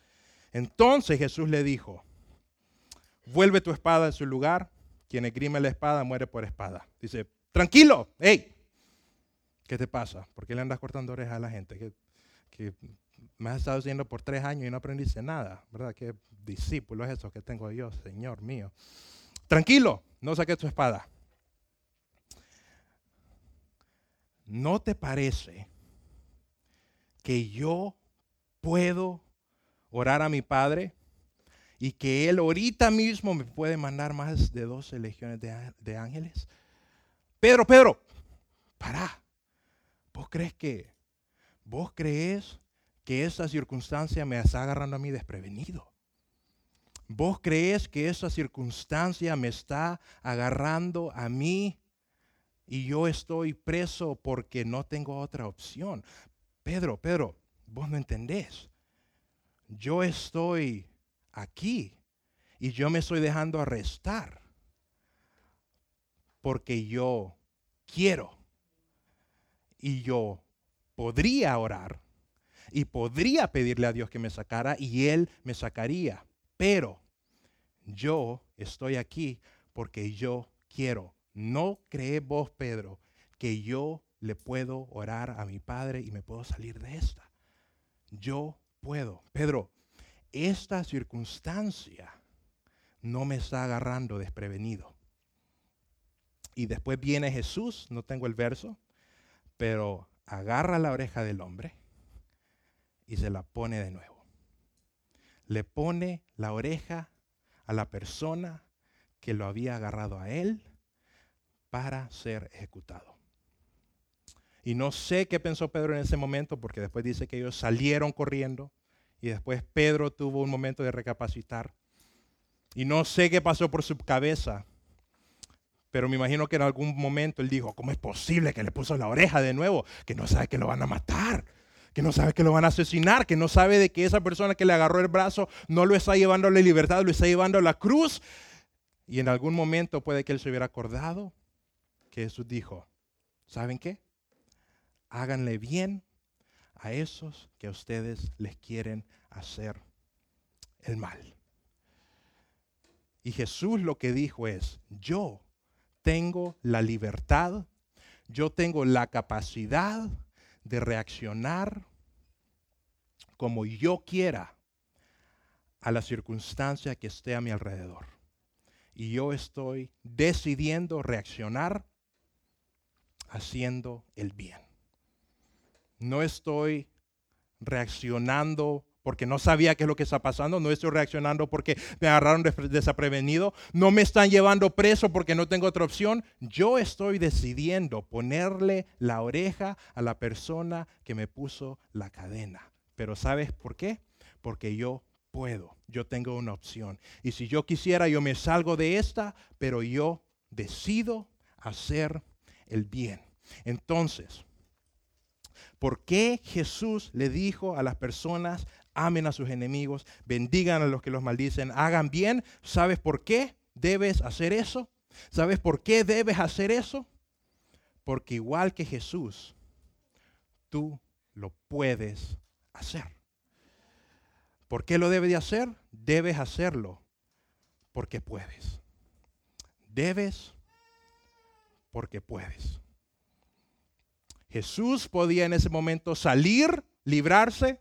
Entonces Jesús le dijo, vuelve tu espada en su lugar, quien esgrime la espada muere por espada. Dice, tranquilo, hey, ¿qué te pasa? ¿Por qué le andas cortando orejas a la gente? Que, me has estado haciendo por tres años y no aprendiste nada, ¿verdad? ¿Qué discípulos esos que tengo yo, Señor mío? Tranquilo, no saques tu espada. ¿No te parece que yo puedo orar a mi Padre y que Él ahorita mismo me puede mandar más de 12 legiones de, ángeles? Pedro, Pedro, para. ¿Vos crees que, vos crees que esa circunstancia me está agarrando a mí desprevenido? ¿Vos crees que esa circunstancia me está agarrando a mí y yo estoy preso porque no tengo otra opción? Pedro, Pedro, vos no entendés. Yo estoy aquí y yo me estoy dejando arrestar porque yo quiero y yo podría orar y podría pedirle a Dios que me sacara y Él me sacaría. Pero yo estoy aquí porque yo quiero. No cree vos, Pedro, que yo le puedo orar a mi Padre y me puedo salir de esta. Yo puedo. Pedro, esta circunstancia no me está agarrando desprevenido. Y después viene Jesús, no tengo el verso, pero agarra la oreja del hombre y se la pone de nuevo. Le pone la oreja a la persona que lo había agarrado a él para ser ejecutado. Y no sé qué pensó Pedro en ese momento, porque después dice que ellos salieron corriendo y después Pedro tuvo un momento de recapacitar. Y no sé qué pasó por su cabeza, pero me imagino que en algún momento él dijo, ¿cómo es posible que le puso la oreja de nuevo? Que no sabe que lo van a matar, que no sabe que lo van a asesinar, que no sabe de que esa persona que le agarró el brazo no lo está llevando a la libertad, lo está llevando a la cruz. Y en algún momento puede que él se hubiera acordado que Jesús dijo, ¿saben qué? Háganle bien a esos que a ustedes les quieren hacer el mal. Y Jesús lo que dijo es, yo tengo la libertad, yo tengo la capacidad de reaccionar como yo quiera a la circunstancia que esté a mi alrededor. Y yo estoy decidiendo reaccionar haciendo el bien. No estoy reaccionando porque no sabía qué es lo que está pasando, no estoy reaccionando porque me agarraron desaprevenido, no me están llevando preso porque no tengo otra opción. Yo estoy decidiendo ponerle la oreja a la persona que me puso la cadena. Pero ¿sabes por qué? Porque yo puedo, yo tengo una opción. Y si yo quisiera, yo me salgo de esta, pero yo decido hacer el bien. Entonces, ¿por qué Jesús le dijo a las personas amen a sus enemigos, bendigan a los que los maldicen, hagan bien. ¿Sabes por qué debes hacer eso? ¿Sabes por qué debes hacer eso? Porque igual que Jesús, tú lo puedes hacer. ¿Por qué lo debes de hacer? Debes hacerlo porque puedes. Debes porque puedes. Jesús podía en ese momento salir, librarse,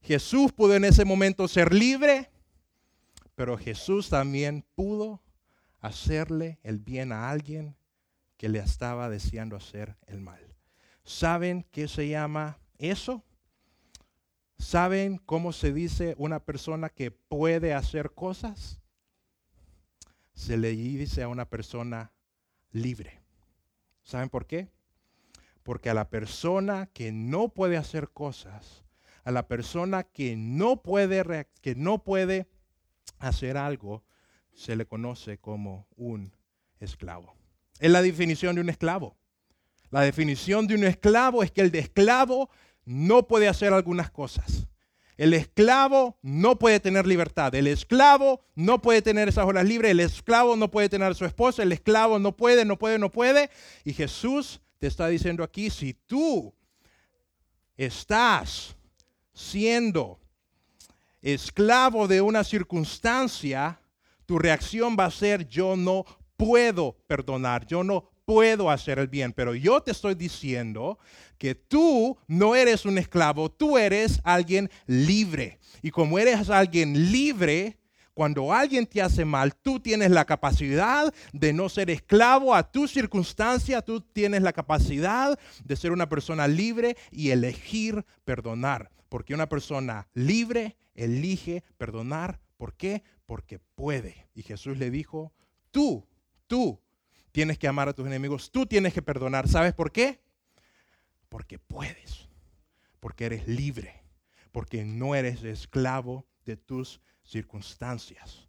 Jesús pudo en ese momento ser libre, pero Jesús también pudo hacerle el bien a alguien que le estaba deseando hacer el mal. ¿Saben qué se llama eso? ¿Saben cómo se dice una persona que puede hacer cosas? Se le dice a una persona libre. ¿Saben por qué? Porque a la persona que no puede hacer cosas, a la persona que no puede, que no puede hacer algo, se le conoce como un esclavo. Es la definición de un esclavo. La definición de un esclavo es que el de esclavo no puede hacer algunas cosas. El esclavo no puede tener libertad. El esclavo no puede tener esas horas libres. El esclavo no puede tener a su esposa. El esclavo no puede, no puede, no puede. Y Jesús te está diciendo aquí, si tú estás siendo esclavo de una circunstancia, tu reacción va a ser yo no puedo perdonar, yo no puedo hacer el bien, pero yo te estoy diciendo que tú no eres un esclavo, tú eres alguien libre. Y como eres alguien libre, cuando alguien te hace mal, tú tienes la capacidad de no ser esclavo a tu circunstancia, tú tienes la capacidad de ser una persona libre y elegir perdonar. Porque una persona libre elige perdonar. ¿Por qué? Porque puede. Y Jesús le dijo, tú, tú tienes que amar a tus enemigos, tú tienes que perdonar. ¿Sabes por qué? Porque puedes. Porque eres libre. Porque no eres esclavo de tus circunstancias.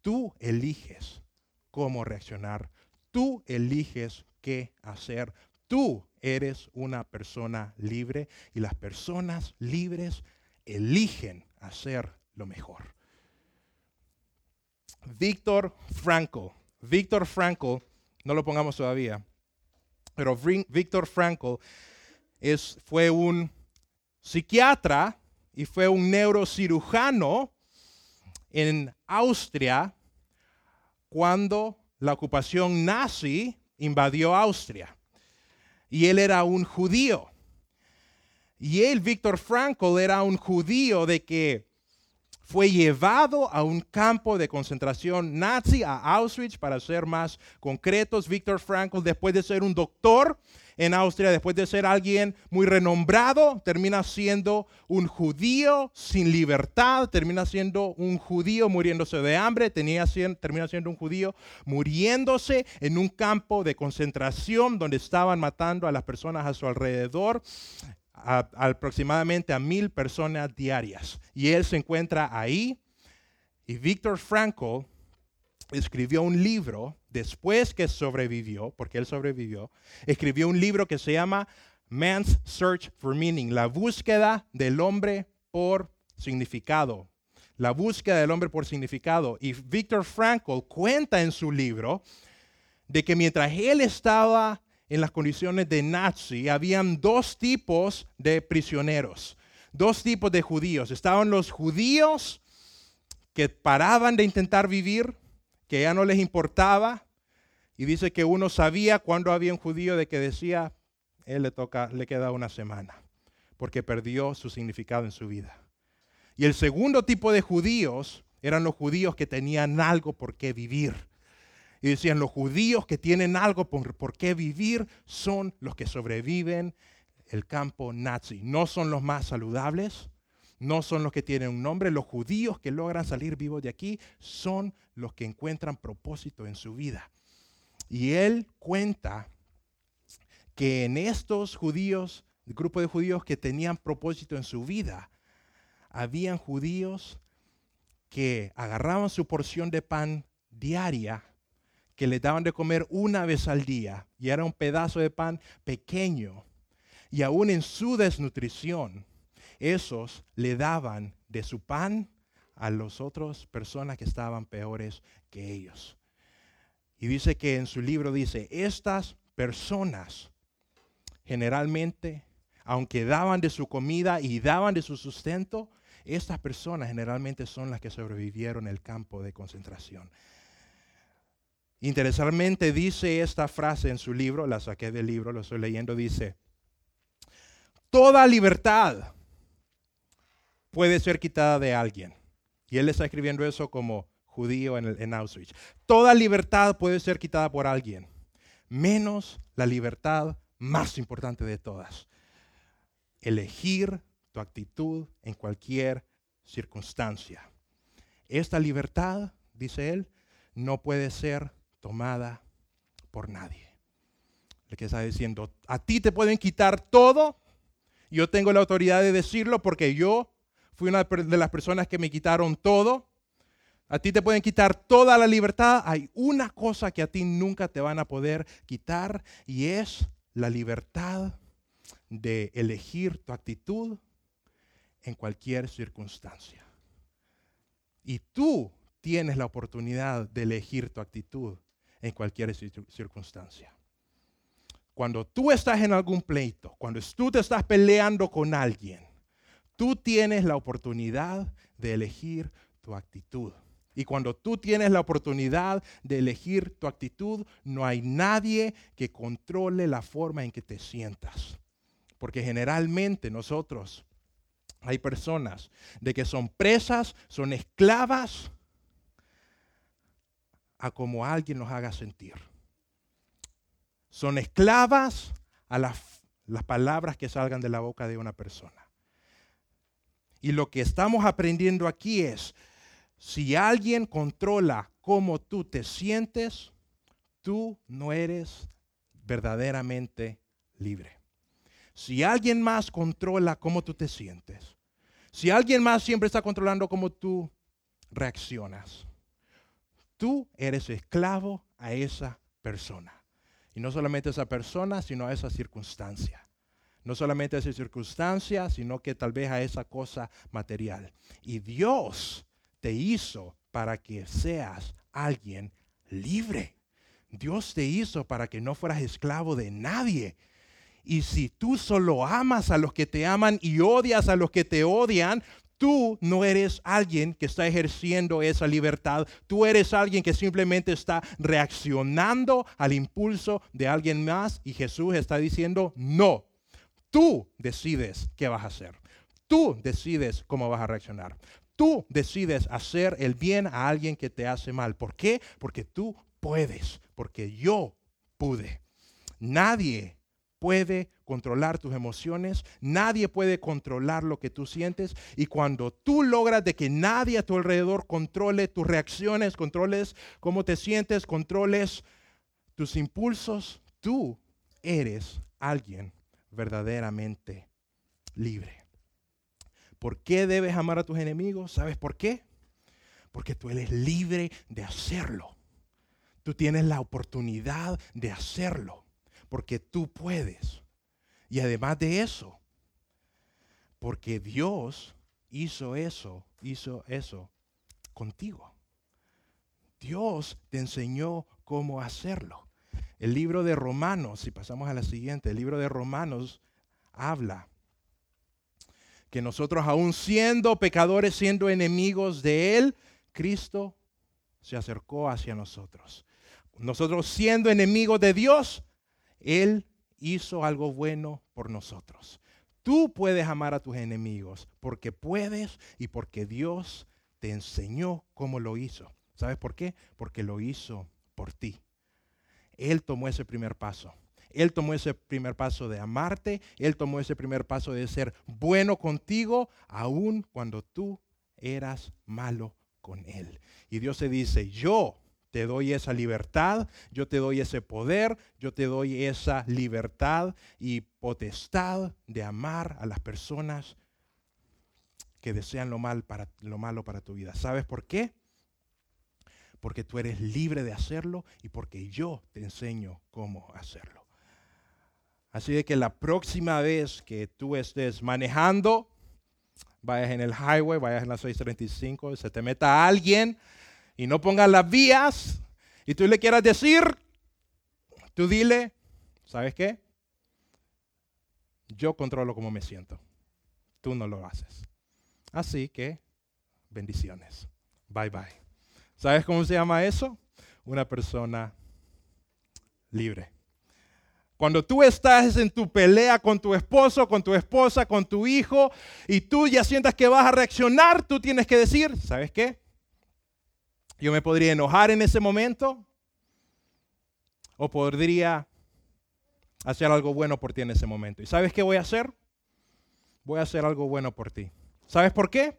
Tú eliges cómo reaccionar. Tú eliges qué hacer. Tú eres una persona libre y las personas libres eligen hacer lo mejor. Víctor Frankl, Víctor Frankl, no lo pongamos todavía, pero Víctor Frankl es, fue un psiquiatra y fue un neurocirujano en Austria cuando la ocupación nazi invadió Austria y él era un judío. Y él, Víctor Frankl, era un judío de que fue llevado a un campo de concentración nazi, a Auschwitz, para ser más concretos. Víctor Frankl, después de ser un doctor, en Austria, después de ser alguien muy renombrado, termina siendo un judío sin libertad, termina siendo un judío muriéndose de hambre, termina siendo un judío muriéndose en un campo de concentración donde estaban matando a las personas a su alrededor. aproximadamente a mil personas diarias. Y él se encuentra ahí. Y Víctor Frankl escribió un libro después que sobrevivió, porque él sobrevivió, escribió un libro que se llama Man's Search for Meaning, la búsqueda del hombre por significado. La búsqueda del hombre por significado. Y Viktor Frankl cuenta en su libro de que mientras él estaba en las condiciones de nazi, habían dos tipos de prisioneros, dos tipos de judíos. Estaban los judíos que paraban de intentar vivir que ya no les importaba. Y dice que uno sabía cuando había un judío de que decía, él le toca, le queda una semana, porque perdió su significado en su vida. Y el segundo tipo de judíos eran los judíos que tenían algo por qué vivir. Y decían, los judíos que tienen algo por, por qué vivir son los que sobreviven el campo nazi. No son los más saludables, no son los que tienen un nombre. Los judíos que logran salir vivos de aquí son los que encuentran propósito en su vida. Y él cuenta que en estos judíos, el grupo de judíos que tenían propósito en su vida, habían judíos que agarraban su porción de pan diaria, que le daban de comer una vez al día, y era un pedazo de pan pequeño, y aún en su desnutrición, esos le daban de su pan a las otras personas que estaban peores que ellos. Y dice que en su libro dice, estas personas generalmente, aunque daban de su comida y daban de su sustento, estas personas generalmente son las que sobrevivieron el campo de concentración. Interesantemente dice esta frase en su libro, la saqué del libro, lo estoy leyendo, dice, toda libertad puede ser quitada de alguien. Y él está escribiendo eso como judío en, en Auschwitz. Toda libertad puede ser quitada por alguien, menos la libertad más importante de todas. Elegir tu actitud en cualquier circunstancia. Esta libertad, dice él, no puede ser tomada por nadie. Le que está diciendo, a ti te pueden quitar todo, yo tengo la autoridad de decirlo porque yo fui una de las personas que me quitaron todo. A ti te pueden quitar toda la libertad. Hay una cosa que a ti nunca te van a poder quitar y es la libertad de elegir tu actitud en cualquier circunstancia. Y tú tienes la oportunidad de elegir tu actitud en cualquier circunstancia. Cuando tú estás en algún pleito, cuando tú te estás peleando con alguien, Tú tienes la oportunidad de elegir tu actitud. Y cuando tú tienes la oportunidad de elegir tu actitud, no hay nadie que controle la forma en que te sientas. Porque generalmente nosotros, hay personas de que son presas, son esclavas a como alguien nos haga sentir. Son esclavas a las, las palabras que salgan de la boca de una persona. Y lo que estamos aprendiendo aquí es, si alguien controla cómo tú te sientes, tú no eres verdaderamente libre. Si alguien más controla cómo tú te sientes, si alguien más siempre está controlando cómo tú reaccionas, tú eres esclavo a esa persona. Y no solamente a esa persona, sino a esa circunstancia no solamente a esa circunstancia, sino que tal vez a esa cosa material. Y Dios te hizo para que seas alguien libre. Dios te hizo para que no fueras esclavo de nadie. Y si tú solo amas a los que te aman y odias a los que te odian, tú no eres alguien que está ejerciendo esa libertad. Tú eres alguien que simplemente está reaccionando al impulso de alguien más. Y Jesús está diciendo, no, Tú decides qué vas a hacer. Tú decides cómo vas a reaccionar. Tú decides hacer el bien a alguien que te hace mal. ¿Por qué? Porque tú puedes, porque yo pude. Nadie puede controlar tus emociones, nadie puede controlar lo que tú sientes y cuando tú logras de que nadie a tu alrededor controle tus reacciones, controles cómo te sientes, controles tus impulsos, tú eres alguien verdaderamente libre. ¿Por qué debes amar a tus enemigos? ¿Sabes por qué? Porque tú eres libre de hacerlo. Tú tienes la oportunidad de hacerlo. Porque tú puedes. Y además de eso, porque Dios hizo eso, hizo eso contigo. Dios te enseñó cómo hacerlo. El libro de Romanos, si pasamos a la siguiente, el libro de Romanos habla que nosotros aún siendo pecadores, siendo enemigos de Él, Cristo se acercó hacia nosotros. Nosotros siendo enemigos de Dios, Él hizo algo bueno por nosotros. Tú puedes amar a tus enemigos porque puedes y porque Dios te enseñó cómo lo hizo. ¿Sabes por qué? Porque lo hizo por ti. Él tomó ese primer paso. Él tomó ese primer paso de amarte. Él tomó ese primer paso de ser bueno contigo, aun cuando tú eras malo con Él. Y Dios se dice, yo te doy esa libertad, yo te doy ese poder, yo te doy esa libertad y potestad de amar a las personas que desean lo, para, lo malo para tu vida. ¿Sabes por qué? Porque tú eres libre de hacerlo y porque yo te enseño cómo hacerlo. Así de que la próxima vez que tú estés manejando, vayas en el highway, vayas en la 635, se te meta alguien y no pongas las vías y tú le quieras decir, tú dile, ¿sabes qué? Yo controlo cómo me siento. Tú no lo haces. Así que, bendiciones. Bye bye. ¿Sabes cómo se llama eso? Una persona libre. Cuando tú estás en tu pelea con tu esposo, con tu esposa, con tu hijo, y tú ya sientas que vas a reaccionar, tú tienes que decir, ¿sabes qué? Yo me podría enojar en ese momento, o podría hacer algo bueno por ti en ese momento. ¿Y sabes qué voy a hacer? Voy a hacer algo bueno por ti. ¿Sabes por qué?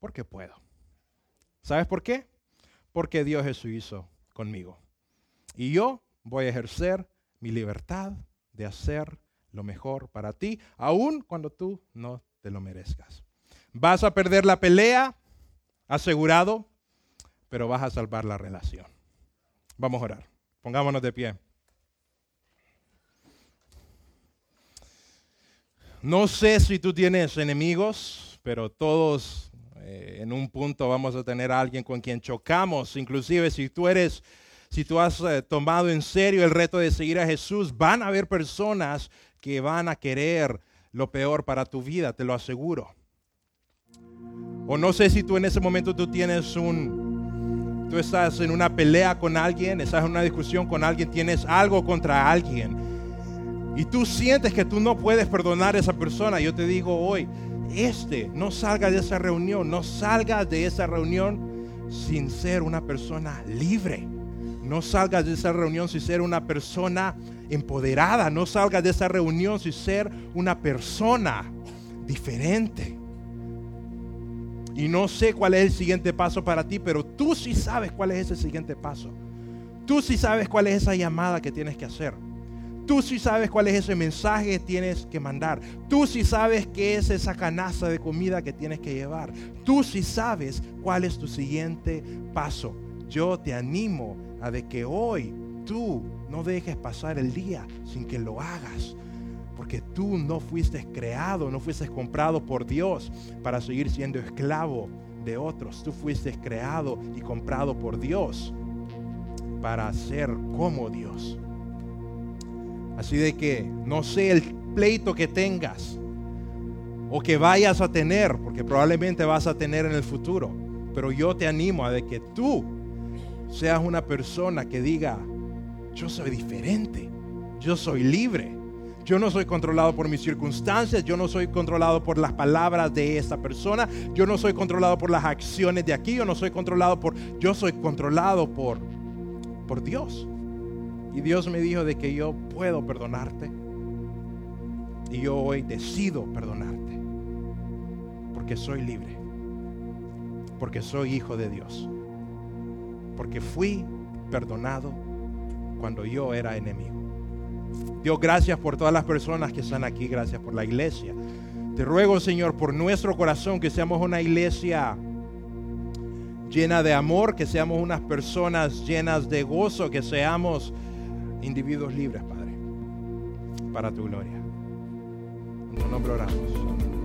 Porque puedo. ¿Sabes por qué? Porque Dios eso hizo conmigo. Y yo voy a ejercer mi libertad de hacer lo mejor para ti, aun cuando tú no te lo merezcas. Vas a perder la pelea, asegurado, pero vas a salvar la relación. Vamos a orar. Pongámonos de pie. No sé si tú tienes enemigos, pero todos eh, en un punto vamos a tener a alguien con quien chocamos. Inclusive si tú eres si tú has eh, tomado en serio el reto de seguir a Jesús, van a haber personas que van a querer lo peor para tu vida, te lo aseguro. O no sé si tú en ese momento tú tienes un, tú estás en una pelea con alguien, estás en una discusión con alguien, tienes algo contra alguien. Y tú sientes que tú no puedes perdonar a esa persona. Yo te digo hoy, este, no salga de esa reunión, no salga de esa reunión sin ser una persona libre. No salgas de esa reunión sin ser una persona empoderada. No salgas de esa reunión sin ser una persona diferente. Y no sé cuál es el siguiente paso para ti, pero tú sí sabes cuál es ese siguiente paso. Tú sí sabes cuál es esa llamada que tienes que hacer. Tú sí sabes cuál es ese mensaje que tienes que mandar. Tú sí sabes qué es esa canasta de comida que tienes que llevar. Tú sí sabes cuál es tu siguiente paso. Yo te animo a que hoy tú no dejes pasar el día sin que lo hagas. Porque tú no fuiste creado, no fuiste comprado por Dios para seguir siendo esclavo de otros. Tú fuiste creado y comprado por Dios para ser como Dios. Así de que no sé el pleito que tengas o que vayas a tener, porque probablemente vas a tener en el futuro. Pero yo te animo a que tú seas una persona que diga, yo soy diferente, yo soy libre, yo no soy controlado por mis circunstancias, yo no soy controlado por las palabras de esta persona, yo no soy controlado por las acciones de aquí, yo no soy controlado por, yo soy controlado por, por Dios. Y Dios me dijo de que yo puedo perdonarte. Y yo hoy decido perdonarte. Porque soy libre. Porque soy hijo de Dios porque fui perdonado cuando yo era enemigo. Dios, gracias por todas las personas que están aquí, gracias por la iglesia. Te ruego, Señor, por nuestro corazón, que seamos una iglesia llena de amor, que seamos unas personas llenas de gozo, que seamos individuos libres, Padre, para tu gloria. En tu.